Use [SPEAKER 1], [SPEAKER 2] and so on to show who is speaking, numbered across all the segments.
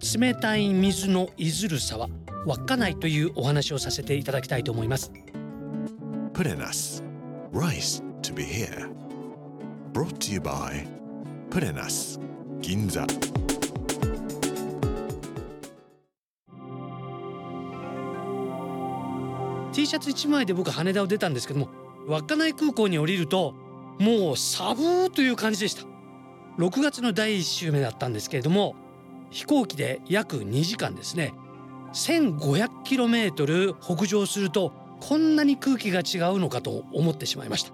[SPEAKER 1] 冷たい水のいずる沢稚内というお話をさせていただきたいと思います。
[SPEAKER 2] プレナス Rice to be here. Brought to you by プレナス銀座「
[SPEAKER 1] T シャツ1枚で僕羽田を出たんですけども稚内空港に降りるともう寒ーという感じでした。6月の第1週目だったんですけれども飛行機で約2時間ですね。1500km 北上するとこんなに空気が違うのかと思ってしまいました。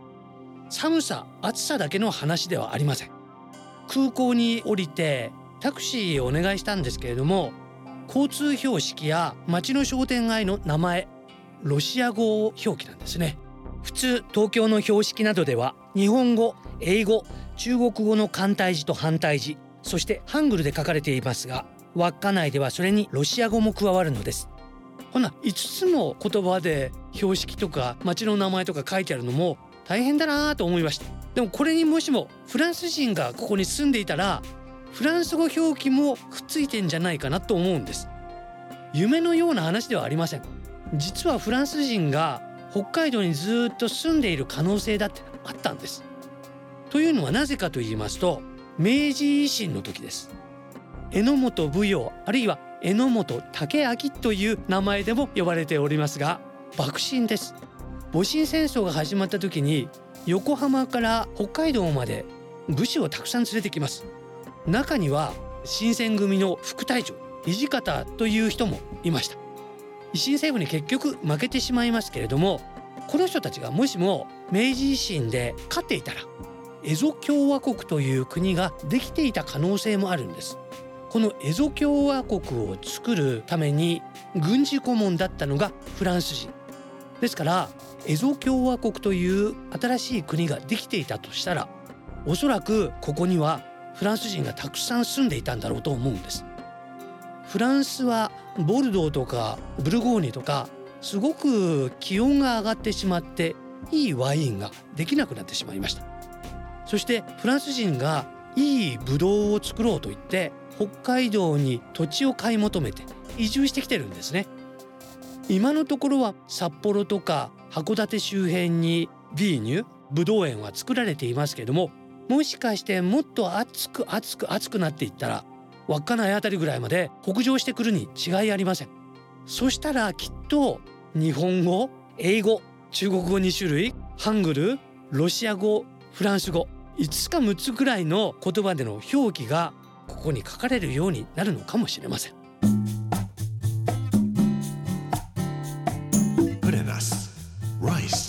[SPEAKER 1] 寒さ暑さだけの話ではありません。空港に降りてタクシーをお願いしたんですけれども交通標識や街の商店街の名前ロシア語表記なんですね。普通東京の標識などでは日本語英語中国語の簡体字と反対字そしてハングルで書かれていますが稚内ではそれにロシア語も加わるのです。ほな5つも言葉で標識とか街の名前とか書いてあるのも大変だなと思いました。でもこれにもしもフランス人がここに住んでいたらフランス語表記もくっついてんじゃないかなと思うんです。夢のような話ではありません。実はフランス人が北海道にずっと住んでいる可能性だってあったんです。というのはなぜかと言いますと明治維新の時です。榎本武陽あるいは榎本武明という名前でも呼ばれておりますが幕臣です。戊辰戦争が始まった時に横浜から北海道まで武士をたくさん連れてきます。中には新選組の副隊長土方という人もいました。維新政府に結局負けてしまいますけれどもこの人たちがもしも明治維新で勝っていたら蝦夷共和国という国ができていた可能性もあるんです。この蝦夷共和国を作るために軍事顧問だったのがフランス人。ですから蝦夷共和国という新しい国ができていたとしたらおそらくここにはフランス人がたくさん住んでいたんだろうと思うんです。フランスはボルドーとかブルゴーニュとかすごく気温が上がってしまっていいワインができなくなってしまいました。そしてフランス人がいいブドウを作ろうと言って北海道に土地を買い求めて移住してきてるんですね。今のところは札幌とか函館周辺にビーニュブドウ園は作られていますけどももしかしてもっと暑く暑く暑くなっていったら稚内あたりぐらいまで北上してくるに違いありません。そしたらきっと日本語英語中国語2種類ハングルロシア語フランス語5つか6つぐらいの言葉での表記がここに書かれるようになるのかもしれません。
[SPEAKER 2] プレナス Rice.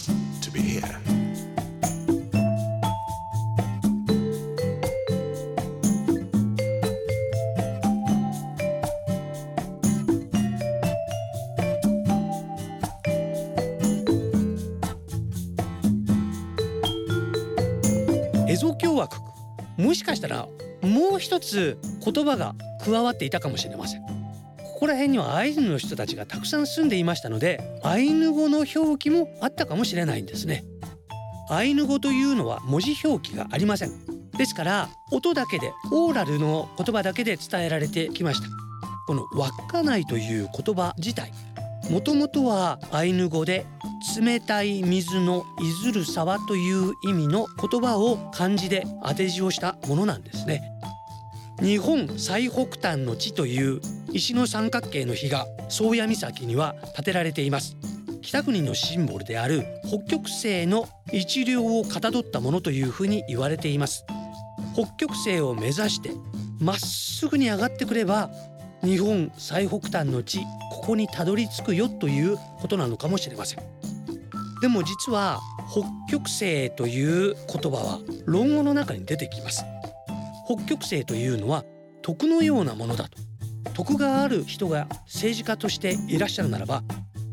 [SPEAKER 1] 蝦夷共和国もしかしたらもう一つ言葉が加わっていたかもしれません。ここら辺にはアイヌの人たちがたくさん住んでいましたのでアイヌ語の表記もあったかもしれないんですね。アイヌ語というのは文字表記がありません。ですから音だけでオーラルの言葉だけで伝えられてきました。この稚内という言葉自体もともとはアイヌ語で冷たい水のいずる沢という意味の言葉を漢字で当て字をしたものなんですね。日本最北端の地という石の三角形の碑が宗谷岬には建てられています。北国のシンボルである北極星の一両をかたどったものというふうに言われています。北極星を目指してまっすぐに上がってくれば日本最北端の地ここにたどり着くよということなのかもしれません。でも実は北極星という言葉は論語の中に出てきます。北極星というのは徳のようなものだと。徳がある人が政治家としていらっしゃるならば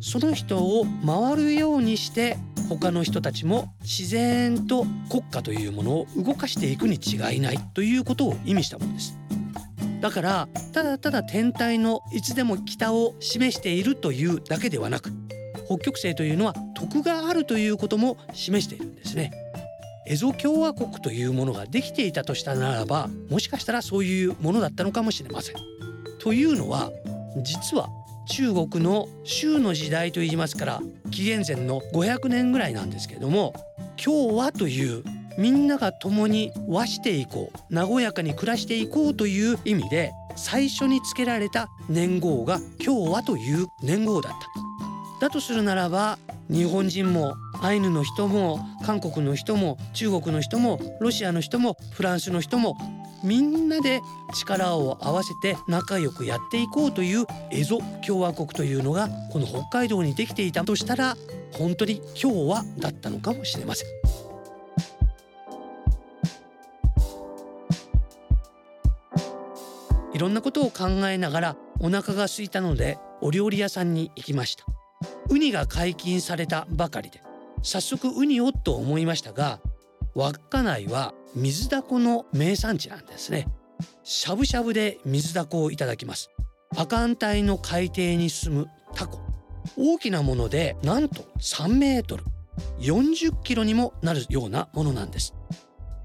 [SPEAKER 1] その人を回るようにして他の人たちも自然と国家というものを動かしていくに違いないということを意味したものです。だからただただ天体のいつでも北を示しているというだけではなく北極星というのは徳があるということも示しているんですね。エゾ共和国というものができていたとしたならばもしかしたらそういうものだったのかもしれません。というのは実は中国の州の時代といいますから紀元前の500年ぐらいなんですけれども今日はというみんなが共に和していこう和やかに暮らしていこうという意味で最初につけられた年号が今日はという年号だっただとするならば日本人もアイヌの人も韓国の人も中国の人もロシアの人もフランスの人もみんなで力を合わせて仲良くやっていこうというエゾ共和国というのがこの北海道にできていたとしたら本当に今日はだったのかもしれません。ろんなことを考えながらお腹が空いたのでお料理屋さんに行きました。ウニが解禁されたばかりで早速ウニをと思いましたが稚内は水だこの名産地なんですね。しゃぶしゃぶで水だこをいただきます。亜寒帯の海底に住むタコ。大きなものでなんと3メートル。40キロにもなるようなものなんです。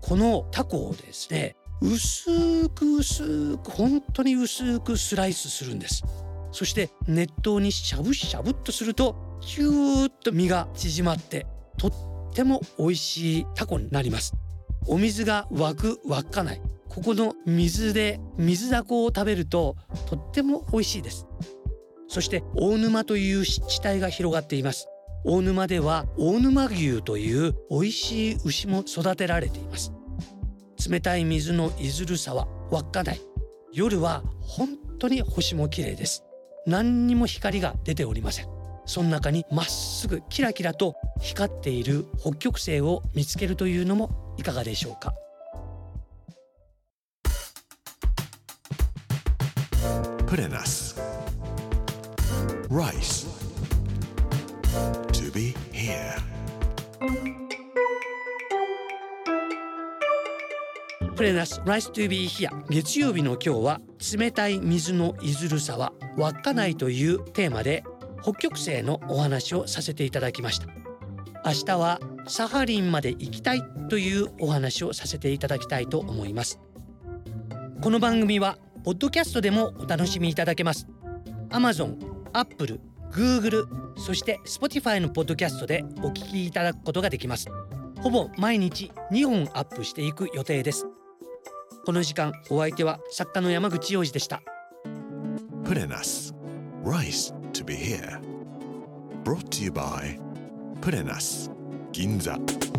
[SPEAKER 1] このタコをですね薄く薄く本当に薄くスライスするんです。そして熱湯にしゃぶしゃぶっとするとヒューッと身が縮まってとっても美味しいタコになります。お水が湧く湧かない。ここの水で水だこを食べるととっても美味しいです。そして大沼という湿地帯が広がっています。大沼では大沼牛という美味しい牛も育てられています。冷たい水のいずる沢稚内夜は本当に星も綺麗です何にも光が出ておりませんその中にまっすぐキラキラと光っている北極星を見つけるというのもいかがでしょうか
[SPEAKER 2] Purenas. Rice. To be here.
[SPEAKER 1] レナス Rice to be here 月曜日の今日は冷たい水のいずるさは稚内というテーマで北極星のお話をさせていただきました明日はサハリンまで行きたいというお話をさせていただきたいと思いますこの番組はポッドキャストでもお楽しみいただけます Amazon、Apple、Google そして Spotify のポッドキャストでお聞きいただくことができますほぼ毎日2本アップしていく予定ですこの時間お相手は作家の山口洋次でした「」「・」「・」